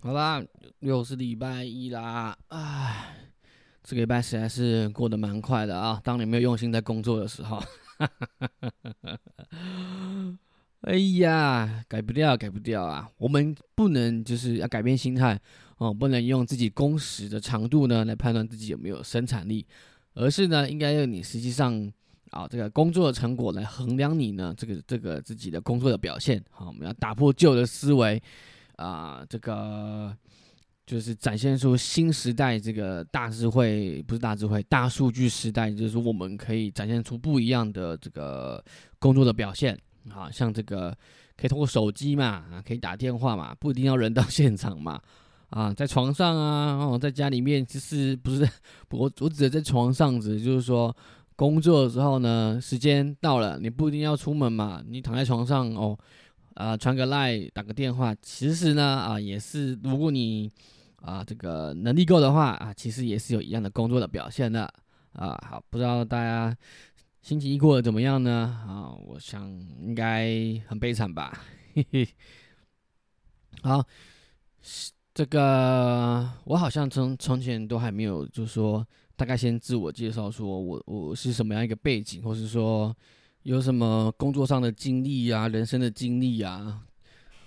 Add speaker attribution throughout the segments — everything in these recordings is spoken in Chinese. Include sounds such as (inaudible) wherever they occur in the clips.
Speaker 1: 好啦，又是礼拜一啦，唉，这个礼拜实在是过得蛮快的啊。当你没有用心在工作的时候，(laughs) 哎呀，改不掉，改不掉啊！我们不能就是要改变心态哦，不能用自己工时的长度呢来判断自己有没有生产力，而是呢，应该用你实际上啊这个工作的成果来衡量你呢这个这个自己的工作的表现。好，我们要打破旧的思维。啊，这个就是展现出新时代这个大智慧，不是大智慧，大数据时代，就是我们可以展现出不一样的这个工作的表现。啊，像这个可以通过手机嘛，可以打电话嘛，不一定要人到 (laughs) 现场嘛。啊，在床上啊，哦，在家里面，其实不是 (laughs) 我，我指的在床上，指就是说工作的时候呢，时间到了，你不一定要出门嘛，你躺在床上哦。啊，传个赖，打个电话，其实呢，啊，也是，如果你啊这个能力够的话，啊，其实也是有一样的工作的表现的，啊，好，不知道大家星期一过得怎么样呢？啊，我想应该很悲惨吧，嘿嘿。好，这个我好像从从前都还没有，就是说大概先自我介绍，说我我是什么样一个背景，或是说。有什么工作上的经历啊，人生的经历啊？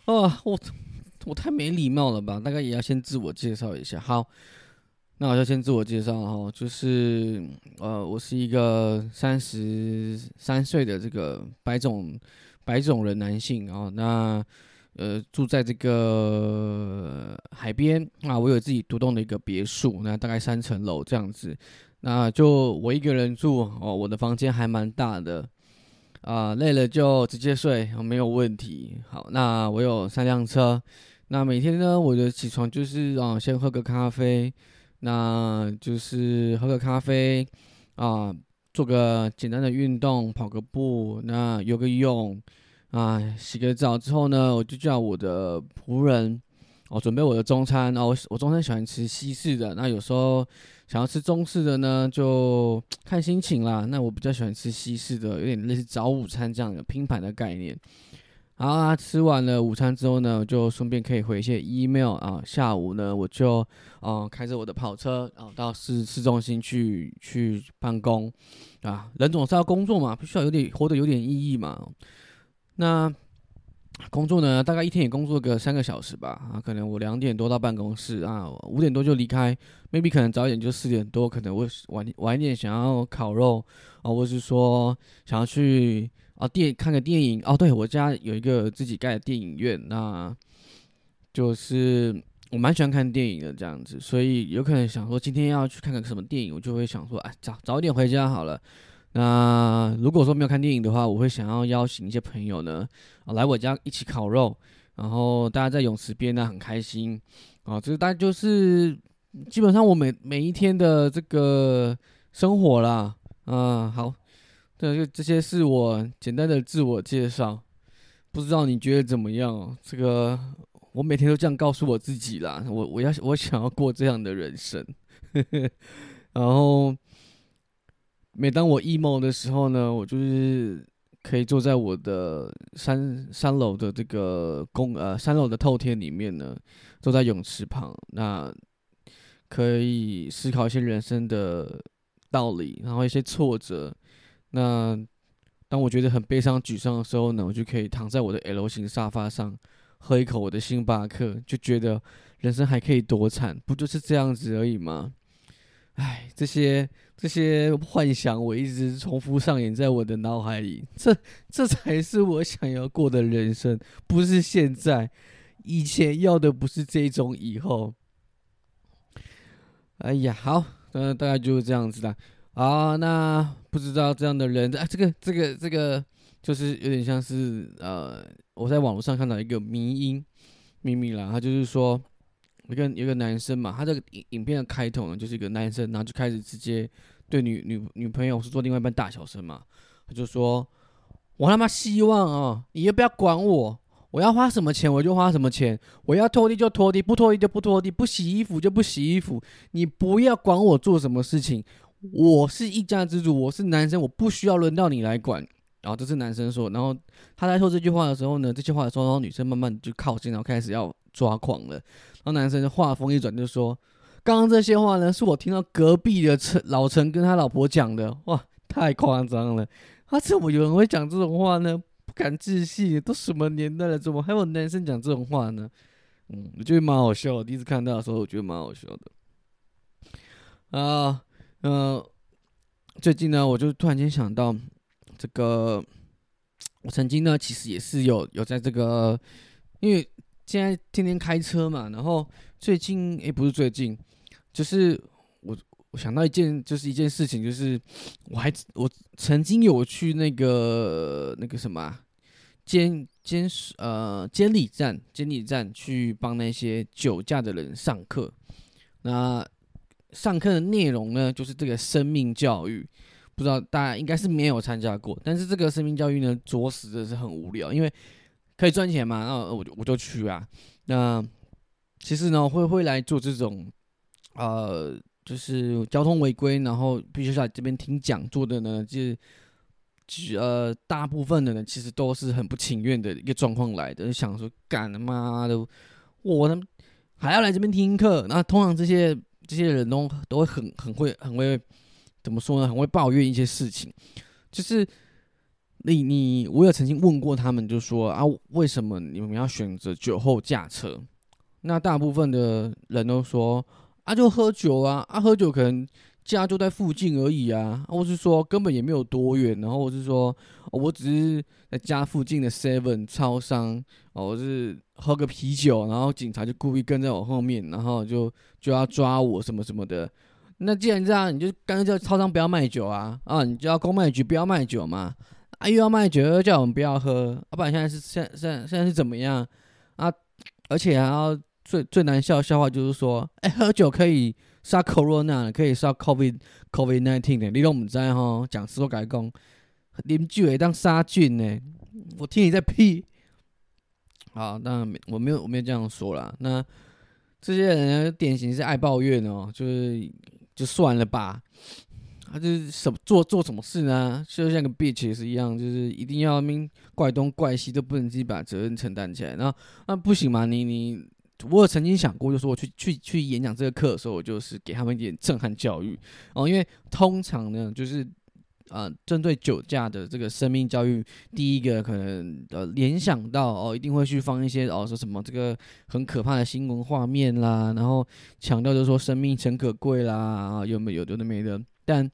Speaker 1: 啊，我我太没礼貌了吧？大概也要先自我介绍一下。好，那我就先自我介绍哈，就是呃，我是一个三十三岁的这个白种白种人男性啊。那呃，住在这个海边啊，我有自己独栋的一个别墅，那大概三层楼这样子。那就我一个人住哦，我的房间还蛮大的。啊，累了就直接睡，没有问题。好，那我有三辆车，那每天呢，我的起床就是啊，先喝个咖啡，那就是喝个咖啡，啊，做个简单的运动，跑个步，那游个泳，啊，洗个澡之后呢，我就叫我的仆人，哦，准备我的中餐。哦，我我中餐喜欢吃西式的，那有时候。想要吃中式的呢，就 (tsk) 看心情啦。那我比较喜欢吃西式的，有点类似早午餐这样的拼盘的概念。好，吃完了午餐之后呢，就顺便可以回一些 email 啊。下午呢，我就啊开着我的跑车啊到市市中心去去办公啊。人总是要工作嘛，必须要有点活得有点意义嘛。那。工作呢，大概一天也工作个三个小时吧。啊，可能我两点多到办公室啊，五点多就离开。maybe 可能早一点就四点多，可能我晚晚一点想要烤肉啊，或是说想要去啊电看个电影哦。对我家有一个自己盖的电影院，那就是我蛮喜欢看电影的这样子，所以有可能想说今天要去看个什么电影，我就会想说，哎，早早一点回家好了。那如果说没有看电影的话，我会想要邀请一些朋友呢，啊，来我家一起烤肉，然后大家在泳池边呢很开心，啊，这个大概就是基本上我每每一天的这个生活啦，啊，好，这这些是我简单的自我介绍，不知道你觉得怎么样？这个我每天都这样告诉我自己啦，我我要我想要过这样的人生，(laughs) 然后。每当我 emo 的时候呢，我就是可以坐在我的三三楼的这个公呃三楼的透天里面呢，坐在泳池旁，那可以思考一些人生的道理，然后一些挫折。那当我觉得很悲伤沮丧的时候呢，我就可以躺在我的 L 型沙发上，喝一口我的星巴克，就觉得人生还可以多惨，不就是这样子而已吗？唉，这些。这些幻想我一直重复上演在我的脑海里，这这才是我想要过的人生，不是现在，以前要的不是这种，以后。哎呀，好，那，大概就是这样子的啊。那不知道这样的人，啊，这个这个这个，就是有点像是呃，我在网络上看到一个迷音秘密啦，他就是说，一个一个男生嘛，他这个影影片的开头呢，就是一个男生，然后就开始直接。对女女女朋友是做另外一半大小声嘛？他就说：“我他妈希望啊，你要不要管我？我要花什么钱我就花什么钱，我要拖地就拖地，不拖地就不拖地，不洗衣服就不洗衣服。你不要管我做什么事情，我是一家之主，我是男生，我不需要轮到你来管。然后这是男生说，然后他在说这句话的时候呢，这句话的时候，然后女生慢慢就靠近，然后开始要抓狂了。然后男生就话锋一转就说：“刚刚这些话呢，是我听到隔壁的陈老陈跟他老婆讲的。”哇，太夸张了！他怎么有人会讲这种话呢？不敢置信，都什么年代了，怎么还有男生讲这种话呢？嗯，我觉得蛮好笑的。第一次看到的时候，我觉得蛮好笑的。啊，嗯，最近呢，我就突然间想到，这个我曾经呢，其实也是有有在这个，因为现在天天开车嘛，然后最近诶，不是最近，就是我。我想到一件，就是一件事情，就是我还我曾经有去那个那个什么监监呃监理站监理站去帮那些酒驾的人上课。那上课的内容呢，就是这个生命教育，不知道大家应该是没有参加过。但是这个生命教育呢，着实的是很无聊，因为可以赚钱嘛，那我就我就去啊。那其实呢，会会来做这种呃。就是交通违规，然后必须在这边听讲座的呢，就是呃，大部分的人其实都是很不情愿的一个状况来的，就想说干他妈的，我他还要来这边听课。那通常这些这些人都都会很很会很会怎么说呢？很会抱怨一些事情。就是你你我有曾经问过他们，就说啊，为什么你们要选择酒后驾车？那大部分的人都说。啊，就喝酒啊，啊，喝酒可能家就在附近而已啊，或是说根本也没有多远，然后我是说，我只是在家附近的 Seven 超商，哦，我是喝个啤酒，然后警察就故意跟在我后面，然后就就要抓我什么什么的。那既然这样，你就干脆叫超商不要卖酒啊，啊，你就要公卖局不要卖酒嘛，啊，又要卖酒又叫我们不要喝，啊，不然现在是现现现在是怎么样啊？而且还要。最最难笑的笑话就是说，哎，喝酒可以杀 corona，可以杀 covid covid nineteen 的，你都唔知哈？讲师都改讲，啉酒会当杀菌呢。我听你在屁。好，那我没有我没有这样说啦。那这些人典型是爱抱怨哦，就是就算了吧。他就是什么做做什么事呢？就像个 bitch 也是一样，就是一定要命怪东怪西，都不能自己把责任承担起来。那那不行嘛？你你。我有曾经想过，就是我去去去演讲这个课的时候，我就是给他们一点震撼教育哦。因为通常呢，就是呃，针对酒驾的这个生命教育，第一个可能呃联想到哦，一定会去放一些哦说什么这个很可怕的新闻画面啦，然后强调就是说生命诚可贵啦啊，有没有有的没的。但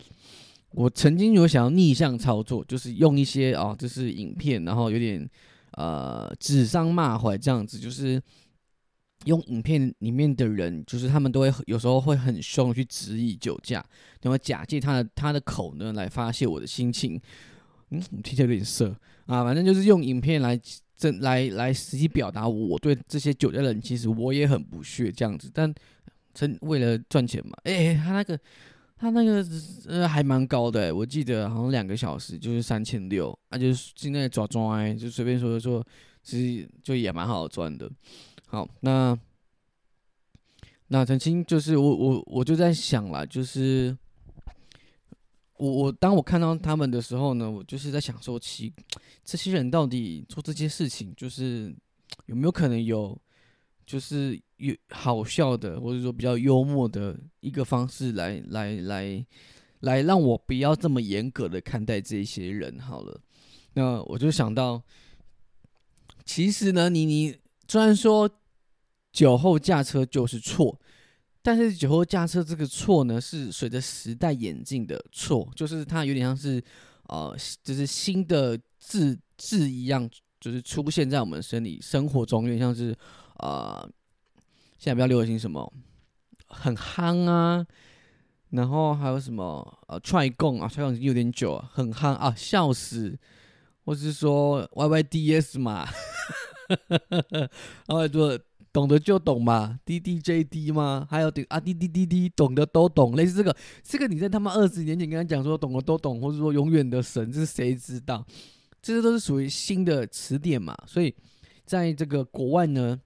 Speaker 1: 我曾经有想要逆向操作，就是用一些哦，就是影片，然后有点呃指桑骂槐这样子，就是。用影片里面的人，就是他们都会有时候会很凶去质疑酒驾，然后假借他的他的口呢来发泄我的心情。嗯，听起来有点色啊，反正就是用影片来真来来实际表达我对这些酒驾人，其实我也很不屑这样子。但真为了赚钱嘛，哎，他那个他那个呃还蛮高的，我记得好像两个小时就是三千六，啊，就是现在抓抓就随便说说，其实就也蛮好赚的。好，那那曾经就是我我我就在想了，就是我我当我看到他们的时候呢，我就是在想说，其这些人到底做这些事情，就是有没有可能有，就是有好笑的，或者说比较幽默的一个方式来来来来让我不要这么严格的看待这些人。好了，那我就想到，其实呢，你你。虽然说酒后驾车就是错，但是酒后驾车这个错呢，是随着时代演进的错，就是它有点像是呃，就是新的字字一样，就是出现在我们生理生活中，有点像是呃，现在比较流行什么很夯啊，然后还有什么呃踹共啊，踹共有点久啊，很夯啊，笑死，或是说 Y Y D S 嘛。(laughs) 然后说懂得就懂嘛，D D J D 吗？还有顶啊，D D D D 懂得都懂，类似这个，这个你在他妈二十年前跟他讲说懂得都懂，或者说永远的神，这是谁知道？这些都是属于新的词典嘛。所以在这个国外呢，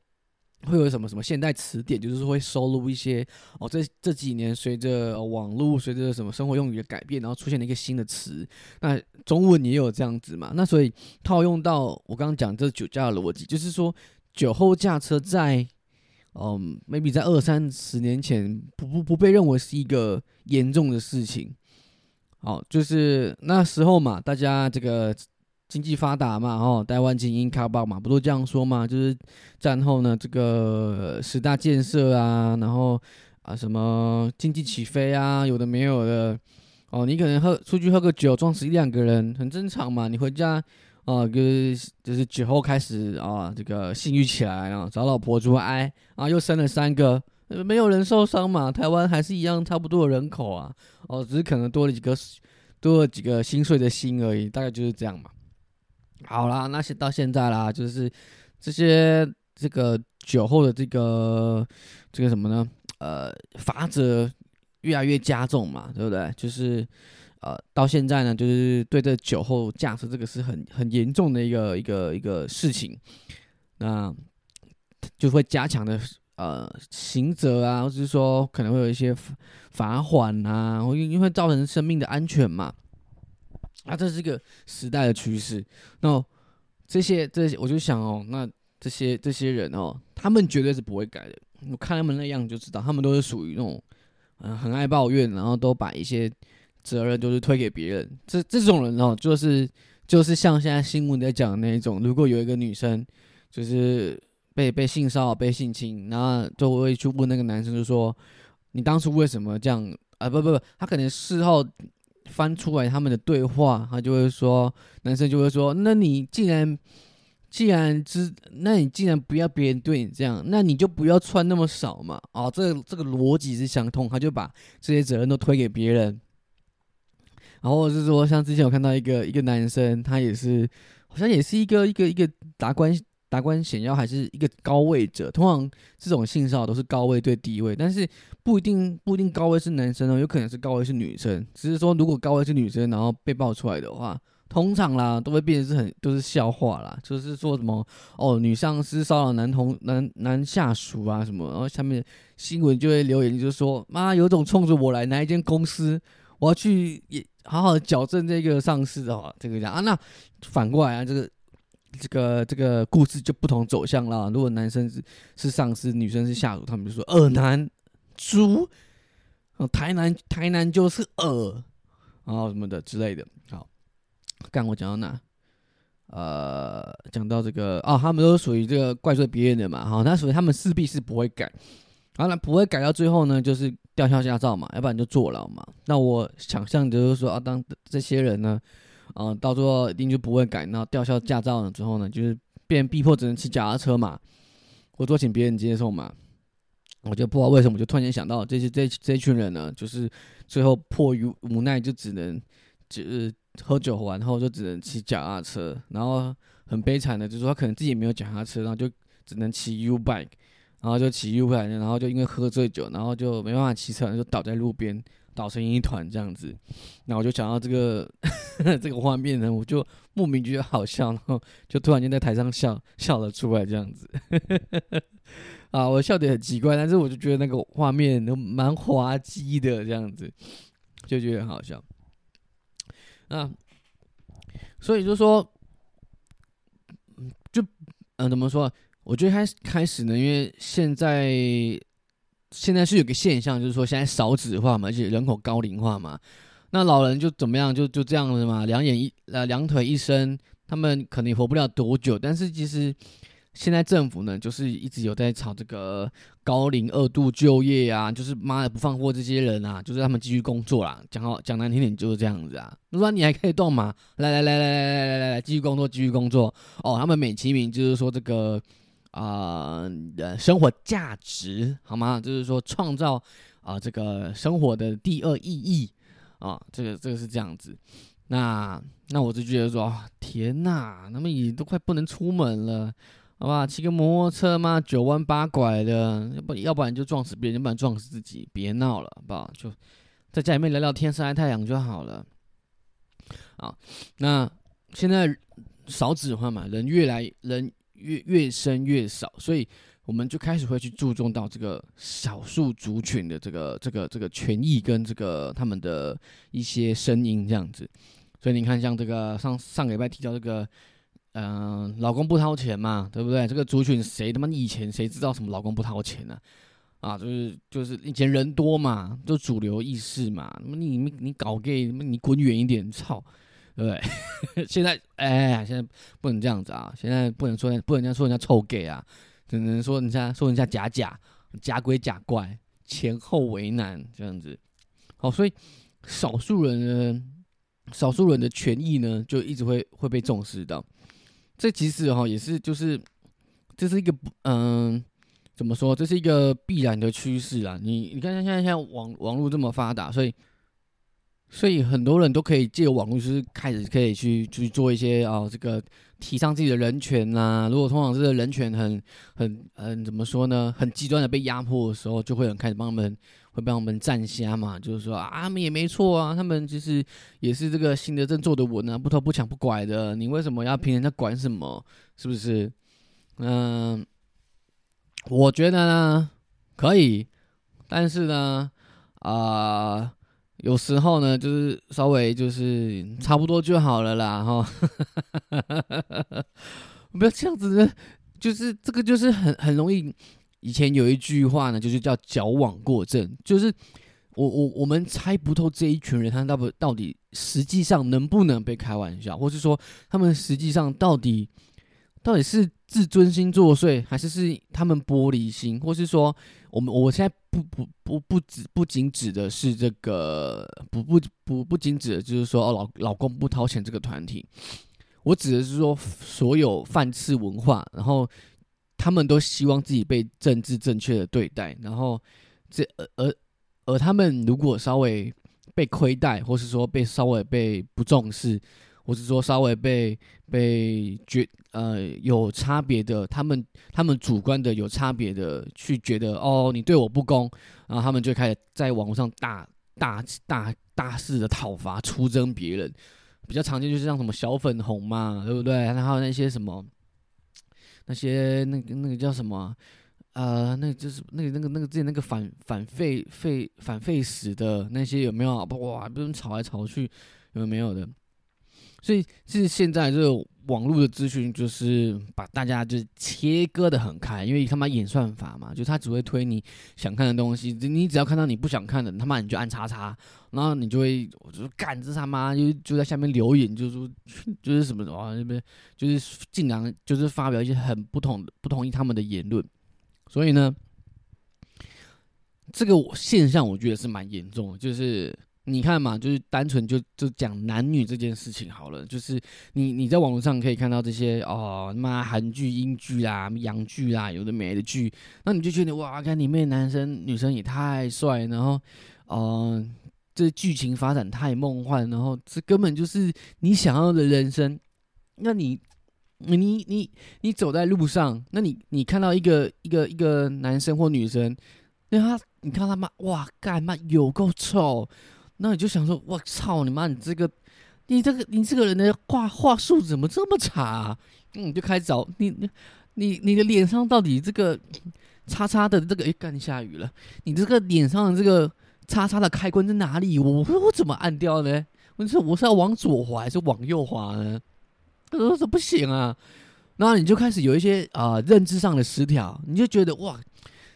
Speaker 1: 会有什么什么现代词典，就是会收录一些哦，这这几年随着网络、随着什么生活用语的改变，然后出现了一个新的词。那中文也有这样子嘛？那所以套用到我刚刚讲这酒驾的逻辑，就是说酒后驾车在嗯，maybe 在二三十年前不不不被认为是一个严重的事情。好，就是那时候嘛，大家这个。经济发达嘛，哦，台湾精英卡爆嘛，不都这样说嘛？就是战后呢，这个十大建设啊，然后啊什么经济起飞啊，有的没有的，哦，你可能喝出去喝个酒，撞死一两个人，很正常嘛。你回家啊，就是就是酒后开始啊，这个性欲起来啊，找老婆做爱啊，又生了三个，没有人受伤嘛。台湾还是一样差不多的人口啊，哦，只是可能多了几个多了几个心碎的心而已，大概就是这样嘛。好啦，那些到现在啦，就是这些这个酒后的这个这个什么呢？呃，罚则越来越加重嘛，对不对？就是呃，到现在呢，就是对这酒后驾驶这个是很很严重的一个一个一个事情，那就会加强的呃刑责啊，或者是说可能会有一些罚款啊，因因为造成生命的安全嘛。啊，这是一个时代的趋势。那这些这些，我就想哦，那这些这些人哦，他们绝对是不会改的。我看他们那样就知道，他们都是属于那种嗯很爱抱怨，然后都把一些责任都是推给别人。这这种人哦，就是就是像现在新闻在讲的那一种，如果有一个女生就是被被性骚扰、被性侵，然后就会去问那个男生，就说你当初为什么这样啊？不不不，他可能事后。翻出来他们的对话，他就会说，男生就会说，那你既然既然知，那你既然不要别人对你这样，那你就不要穿那么少嘛。哦，这个这个逻辑是相通，他就把这些责任都推给别人。然后是说，像之前我看到一个一个男生，他也是好像也是一个一个一个达官。达官显要还是一个高位者，通常这种性骚扰都是高位对低位，但是不一定不一定高位是男生哦，有可能是高位是女生。只是说如果高位是女生，然后被爆出来的话，通常啦都会变成是很都是笑话啦，就是说什么哦女上司骚扰男同男男下属啊什么，然后下面新闻就会留言就是说妈有种冲着我来哪一间公司，我要去也好好的矫正这个上司哦，这个样啊那反过来啊这个。这个这个故事就不同走向了。如果男生是是上司，女生是下属，他们就说二男猪，台南台南就是二，然后什么的之类的。好，刚我讲到哪？呃，讲到这个哦，他们都属于这个怪罪别人的嘛。好，那所以他们势必是不会改。然后呢，不会改到最后呢，就是吊销驾照嘛，要不然就坐牢嘛。那我想象就是说啊，当这些人呢。啊，到最后一定就不会改，然后吊销驾照了之后呢，就是变逼迫只能骑脚踏车嘛，或者请别人接送嘛。我就不知道为什么，就突然间想到这些这这群人呢，就是最后迫于无奈，就只能就是喝酒完后就只能骑脚踏车，然后很悲惨的，就是说他可能自己没有脚踏车，然后就只能骑 U bike，然后就骑 U bike，然后就因为喝醉酒，然后就没办法骑车，就倒在路边。倒成一团这样子，那我就想到这个 (laughs) 这个画面呢，我就莫名觉得好笑，然后就突然间在台上笑笑了出来这样子。(laughs) 啊，我笑点很奇怪，但是我就觉得那个画面都蛮滑稽的这样子，就觉得很好笑。啊，所以就说，就嗯，怎么说？我觉得开始开始呢，因为现在。现在是有个现象，就是说现在少子化嘛，而且人口高龄化嘛，那老人就怎么样，就就这样子嘛，两眼一呃两腿一伸，他们可能活不了多久。但是其实现在政府呢，就是一直有在炒这个高龄二度就业啊，就是妈的不放过这些人啊，就是他们继续工作啦。讲好讲难听点就是这样子啊。如说你还可以动嘛，来来来来来来来来继续工作继续工作哦。他们美其名就是说这个。啊，呃，生活价值好吗？就是说创造啊，这个生活的第二意义啊，这个这个是这样子。那那我就觉得说，天哪，那么也都快不能出门了，好吧？骑个摩托车嘛，九弯八拐的，要不要不然就撞死别人，要不然撞死自己，别闹了，好不好？就在家里面聊聊天，晒晒太阳就好了。啊，那现在少子化嘛，人越来人。越越生越少，所以我们就开始会去注重到这个少数族群的这个这个这个权益跟这个他们的一些声音这样子。所以你看，像这个上上个礼拜提到这个，嗯，老公不掏钱嘛，对不对？这个族群谁他妈以前谁知道什么老公不掏钱呢？啊，就是就是以前人多嘛，就主流意识嘛。那么你你你搞 gay，你滚远一点，操！对不对？(laughs) 现在哎，现在不能这样子啊！现在不能说不能这样说人家臭 gay 啊，只能说人家说人家假假假鬼假怪，前后为难这样子。好，所以少数人呢，少数人的权益呢，就一直会会被重视到。这其实哈也是就是这是一个嗯，怎么说？这是一个必然的趋势啊！你你看像现在现在网网络这么发达，所以。所以很多人都可以借网络，就是开始可以去去做一些啊，这个提倡自己的人权呐。如果通常这个人权很很很怎么说呢？很极端的被压迫的时候，就会有人开始帮他们，会帮他们站虾嘛。就是说啊，他们也没错啊，他们其实也是这个新的政做的稳啊，不偷不抢不拐的。你为什么要凭人家管什么？是不是？嗯，我觉得呢可以，但是呢，啊。有时候呢，就是稍微就是差不多就好了啦，哈，(laughs) 不要这样子，就是这个就是很很容易。以前有一句话呢，就是叫矫枉过正，就是我我我们猜不透这一群人他到不到底实际上能不能被开玩笑，或是说他们实际上到底。到底是自尊心作祟，还是是他们玻璃心，或是说我们我现在不不不不只不仅指的是这个不不不不仅指的就是说哦老老公不掏钱这个团体，我指的是说所有饭吃文化，然后他们都希望自己被政治正确的对待，然后这而而而他们如果稍微被亏待，或是说被稍微被不重视。或是说稍微被被觉呃有差别的，他们他们主观的有差别的去觉得哦你对我不公，然后他们就开始在网络上大大大大肆的讨伐出征别人，比较常见就是像什么小粉红嘛，对不对？然后那些什么那些那个那个叫什么呃，那就是那个那个那个之前那个反反废废反废死的那些有没有？哇，不用吵来吵去，有没有的？所以是现在就网络的资讯，就是把大家就切割的很开，因为他妈演算法嘛，就他只会推你想看的东西，你只要看到你不想看的，他妈你就按叉叉，然后你就会我就干这他妈就就在下面留言，就说 (laughs) 就是什么啊那边就是尽量就是发表一些很不同不同意他们的言论，所以呢，这个现象我觉得是蛮严重的，就是。你看嘛，就是单纯就就讲男女这件事情好了，就是你你在网络上可以看到这些哦，妈韩剧、英剧啦、洋剧啦，有的没的剧，那你就觉得哇，看里面男生女生也太帅，然后，嗯，这剧情发展太梦幻，然后这根本就是你想要的人生。那你你你你走在路上，那你你看到一个一个一个男生或女生，那他你看他妈哇，干妈有够臭。那你就想说，我操你妈！你这个，你这个，你这个人的话话术怎么这么差？嗯，你就开始找你，你，你，你的脸上到底这个叉叉的这个，哎，干下雨了。你这个脸上的这个叉叉的开关在哪里？我我怎么按掉呢？我说我是要往左滑还是往右滑呢？他说这不行啊。然后你就开始有一些啊认知上的失调，你就觉得哇，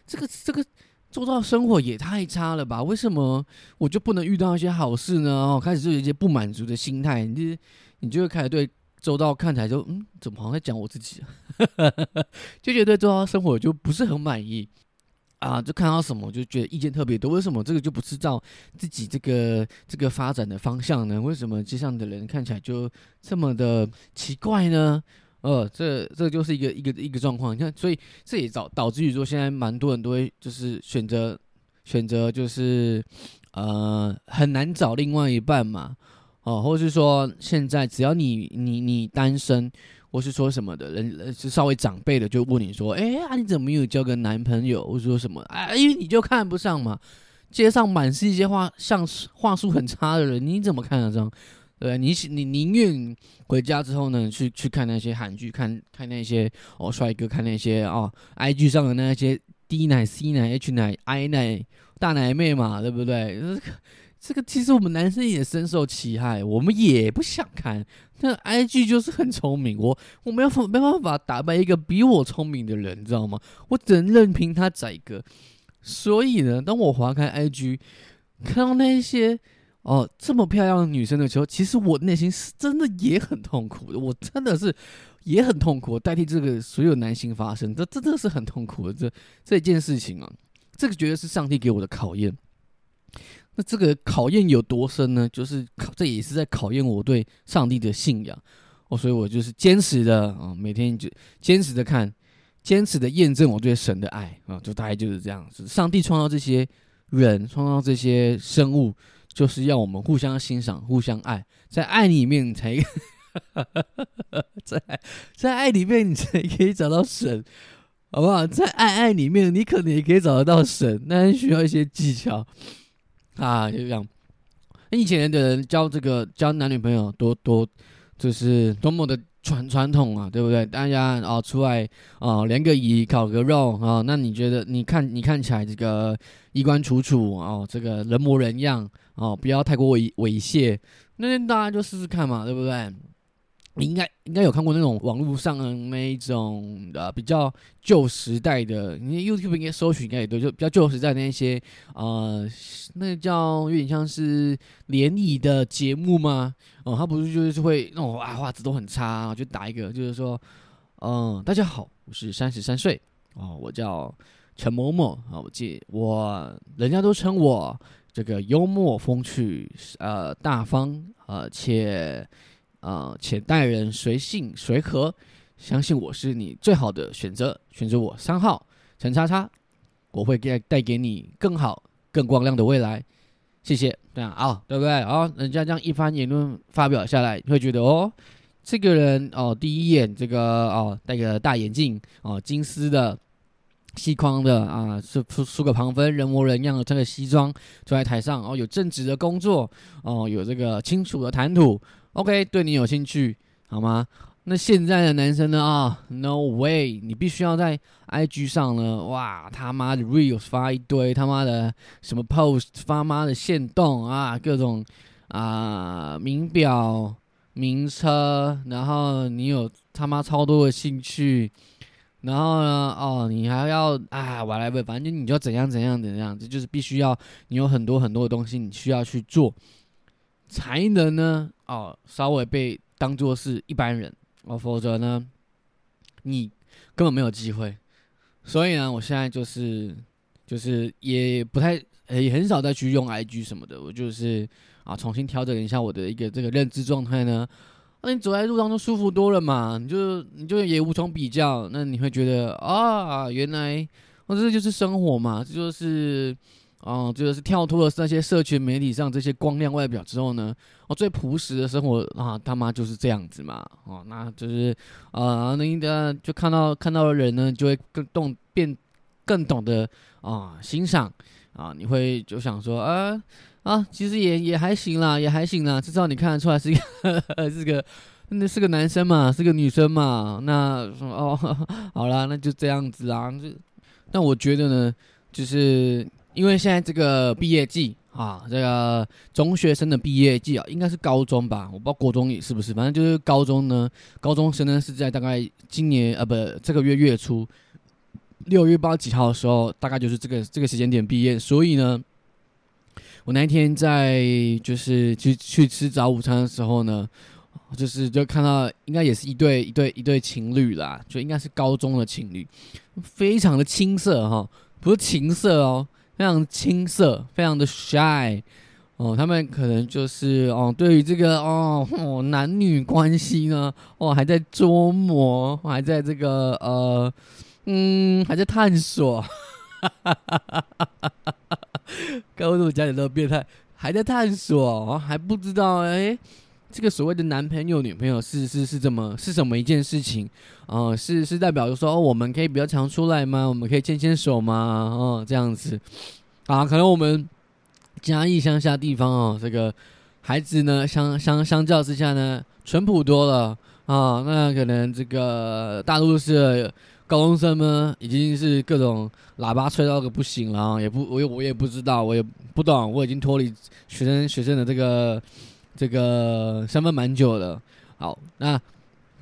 Speaker 1: 这个这个。周遭生活也太差了吧？为什么我就不能遇到一些好事呢？哦，开始就有一些不满足的心态，你就你就会开始对周遭看起来就嗯，怎么好像在讲我自己啊？(laughs) 就觉得周遭生活就不是很满意啊，就看到什么就觉得意见特别多。为什么这个就不是照自己这个这个发展的方向呢？为什么街上的人看起来就这么的奇怪呢？呃，这这就是一个一个一个状况，你看，所以这也导导致于说，现在蛮多人都会就是选择选择就是呃很难找另外一半嘛，哦，或是说现在只要你你你单身，或是说什么的人是稍微长辈的就问你说，哎啊你怎么没有交个男朋友，或说什么啊，因为你就看不上嘛，街上满是一些话像话术很差的人，你怎么看得上？对你你宁愿回家之后呢，去去看那些韩剧，看看那些哦帅哥，看那些哦 IG 上的那些 D 奶、C 奶、H 奶、I 奶、大奶妹嘛，对不对？这个这个其实我们男生也深受其害，我们也不想看。那 IG 就是很聪明，我我没有没办法打败一个比我聪明的人，你知道吗？我只能任凭他宰割。所以呢，当我划开 IG，看到那些哦这么漂亮的女生的时候，其实我内心是真的也很痛苦的。我真的是也很痛苦，代替这个所有男性发声，这真的是很痛苦的。这这件事情啊，这个绝对是上帝给我的考验。那这个考验有多深呢？就是考，这也是在考验我对上帝的信仰哦。所以我就是坚持的啊，每天就坚持的看，坚持的验证我对神的爱啊，就大概就是这样子。上帝创造这些人，创造这些生物，就是要我们互相欣赏、互相爱，在爱里面才，(laughs) 在在爱里面你才可以找到神，好不好？在爱爱里面，你可能也可以找得到神，但是需要一些技巧。啊，就这样。以前的人交这个交男女朋友多多，就是多么的传传统啊，对不对？大家哦出来啊连个乙烤个肉啊，那你觉得你看你看起来这个衣冠楚楚哦，这个人模人样哦，不要太过猥猥亵，那大家就试试看嘛，对不对？你应该应该有看过那种网络上的那一种呃比较旧时代的，你 YouTube 应该搜寻应该也对，就比较旧时代的那些呃，那叫有点像是联谊的节目吗？哦，他不是就是会那种啊画质都很差，就打一个就是说，嗯，大家好，我是三十三岁哦，我叫陈某某啊，我记我人家都称我这个幽默风趣呃大方呃且。啊，且待人随性随和，相信我是你最好的选择。选择我三号陈叉叉，我会给带给你更好、更光亮的未来。谢谢，这样啊，对不对？啊，人家这样一番言论发表下来，你会觉得哦，这个人哦，第一眼这个哦，戴个大眼镜哦，金丝的细框的啊，梳梳梳个旁分，人模人样的穿个西装坐在台上哦，有正直的工作哦，有这个清楚的谈吐。OK，对你有兴趣好吗？那现在的男生呢？啊，No way！你必须要在 IG 上呢，哇，他妈的 Reels 发一堆，他妈的什么 Post 发妈的现动啊，各种啊名表、名车，然后你有他妈超多的兴趣，然后呢，哦，你还要啊，whatever，反正你就怎样怎样怎样，这就是必须要你有很多很多的东西你需要去做。才能呢？哦，稍微被当做是一般人哦，否则呢，你根本没有机会。所以呢，我现在就是就是也不太也很少再去用 IG 什么的，我就是啊，重新调整一下我的一个这个认知状态呢。那你走在路上就舒服多了嘛？你就你就也无从比较，那你会觉得啊，原来我这就是生活嘛，这就是。哦，就是跳脱了那些社群媒体上这些光亮外表之后呢，哦，最朴实的生活啊，他妈就是这样子嘛，哦，那就是啊，那个就看到看到的人呢，就会更懂变更懂得啊欣赏啊，你会就想说啊啊，其实也也还行啦，也还行啦，至少你看得出来是一个 (laughs) 是个那是个男生嘛，是个女生嘛，那哦 (laughs) 好啦，那就这样子啊，就那我觉得呢，就是。因为现在这个毕业季啊，这个中学生的毕业季啊，应该是高中吧？我不知道国中也是不是，反正就是高中呢。高中生呢是在大概今年啊不这个月月初六月八几号的时候，大概就是这个这个时间点毕业。所以呢，我那一天在就是去去吃早午餐的时候呢，就是就看到应该也是一对一对一对情侣啦，就应该是高中的情侣，非常的青涩哈，不是情色哦。非常青涩，非常的 shy，哦，他们可能就是哦，对于这个哦哦男女关系呢，哦还在琢磨，还在这个呃嗯还在探索，哈哈哈哈哈哈！该为什么家里都变态？还在探索，还不知道哎。这个所谓的男朋友、女朋友是是是怎么是什么一件事情？哦，是是代表说我们可以比较常出来吗？我们可以牵牵手吗？哦，这样子啊，可能我们嘉义乡下地方哦，这个孩子呢，相相相较之下呢，淳朴多了啊。那可能这个大陆是高中生呢，已经是各种喇叭吹到个不行了，也不，我也我也不知道，我也不懂，我已经脱离学生学生的这个这个身份蛮久了。好，那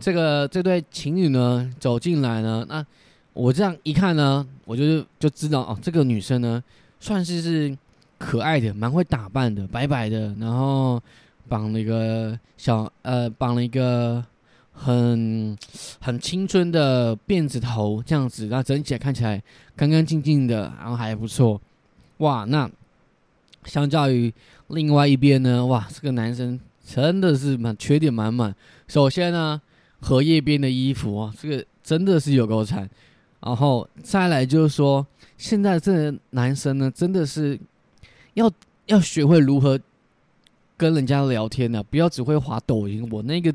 Speaker 1: 这个这对情侣呢走进来呢，那我这样一看呢，我就就知道哦，这个女生呢算是是。可爱的，蛮会打扮的，白白的，然后绑了一个小呃，绑了一个很很青春的辫子头，这样子，然后整体看起来干干净净的，然后还不错。哇，那相较于另外一边呢，哇，这个男生真的是满缺点满满。首先呢，荷叶边的衣服啊，这个真的是有够惨。然后再来就是说，现在这个男生呢，真的是。要要学会如何跟人家聊天呢？不要只会滑抖音。我那个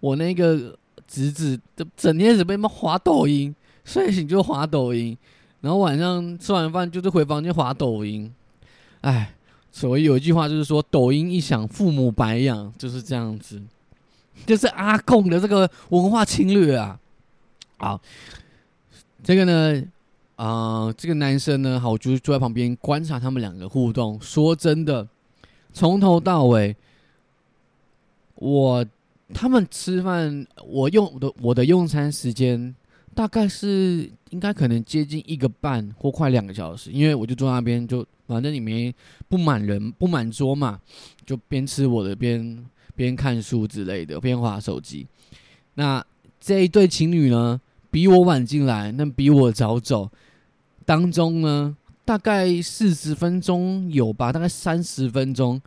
Speaker 1: 我那个侄子，整整天只被妈滑抖音，睡醒就滑抖音，然后晚上吃完饭就是回房间滑抖音。哎，所以有一句话就是说，抖音一响，父母白养，就是这样子，就是阿贡的这个文化侵略啊。好，这个呢。啊，这个男生呢，好，我就坐在旁边观察他们两个互动。说真的，从头到尾，我他们吃饭，我用的我的用餐时间大概是应该可能接近一个半或快两个小时，因为我就坐那边，就反正里面不满人不满桌嘛，就边吃我的边边看书之类的，边划手机。那这一对情侣呢，比我晚进来，那比我早走。当中呢，大概四十分钟有吧，大概三十分钟，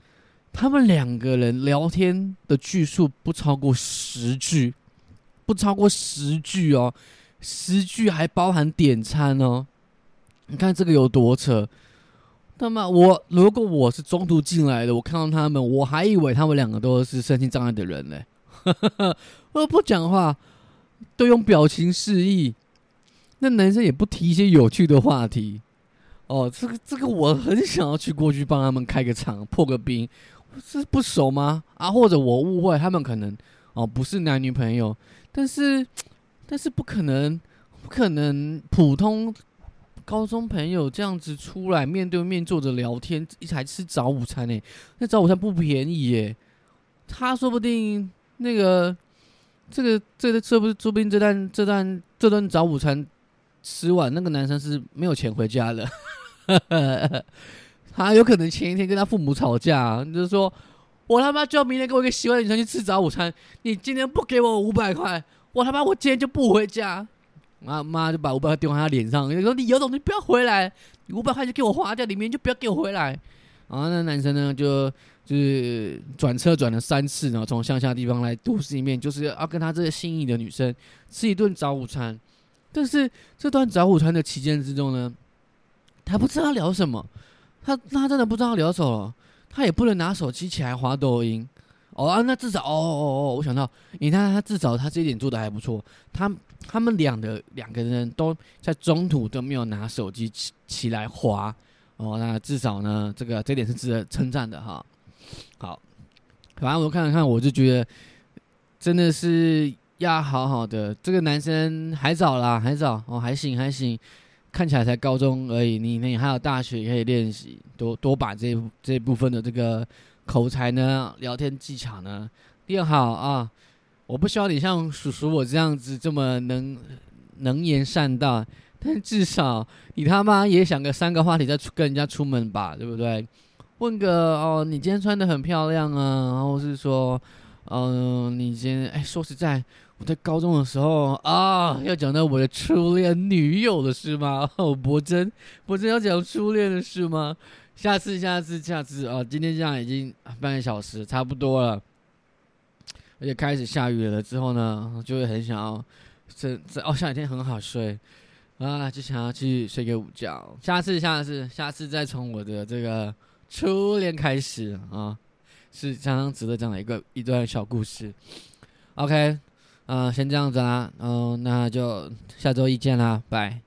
Speaker 1: 他们两个人聊天的句数不超过十句，不超过十句哦，十句还包含点餐哦。你看这个有多扯？那么我如果我是中途进来的，我看到他们，我还以为他们两个都是身心障碍的人嘞，(laughs) 我不讲话，都用表情示意。那男生也不提一些有趣的话题，哦，这个这个我很想要去过去帮他们开个场破个冰，是不熟吗？啊，或者我误会他们可能哦不是男女朋友，但是 (tsk) 但是不可能不可能普通高中朋友这样子出来面对面坐着聊天，一起吃早午餐呢？那早午餐不便宜耶，他说不定那个这个这个这不是说不定这段这段这顿早午餐。吃完那个男生是没有钱回家的，(laughs) 他有可能前一天跟他父母吵架，就是说我他妈就要明天跟我一个喜欢的女生去吃早午餐，你今天不给我五百块，我他妈我今天就不回家。妈妈就把五百块丢在他脸上，说你有种你不要回来，五百块就给我花掉，里面就不要给我回来。然后那男生呢就就是转车转了三次，然后从乡下地方来都市里面，就是要跟他这个心仪的女生吃一顿早午餐。但是这段早午餐的期间之中呢，他不知道聊什么，他他真的不知道聊什么，他也不能拿手机起来滑抖音。哦啊，那至少哦哦哦，我想到，你看他至少他这一点做的还不错，他他们两的两个人都在中途都没有拿手机起起来滑。哦，那至少呢，这个这点是值得称赞的哈。好，反正我看了看，我就觉得真的是。要好好的，这个男生还早啦，还早哦，还行还行，看起来才高中而已。你你还有大学可以练习，多多把这这部分的这个口才呢、聊天技巧呢练好啊！我不需要你像叔叔我这样子这么能能言善道，但至少你他妈也想个三个话题再出跟人家出门吧，对不对？问个哦，你今天穿的很漂亮啊，然后是说，嗯，你今天哎，说实在。在高中的时候啊，要讲到我的初恋女友的事吗？(laughs) 哦，博真，博真要讲初恋的事吗？下次，下次，下次啊！今天这样已经半个小时，差不多了，而且开始下雨了之后呢，就会很想要这这哦，下雨天很好睡啊，就想要去睡个午觉。下次，下次，下次再从我的这个初恋开始啊，是相当值得讲的一个一段小故事。OK。嗯，先这样子啦，嗯，那就下周一见啦，拜。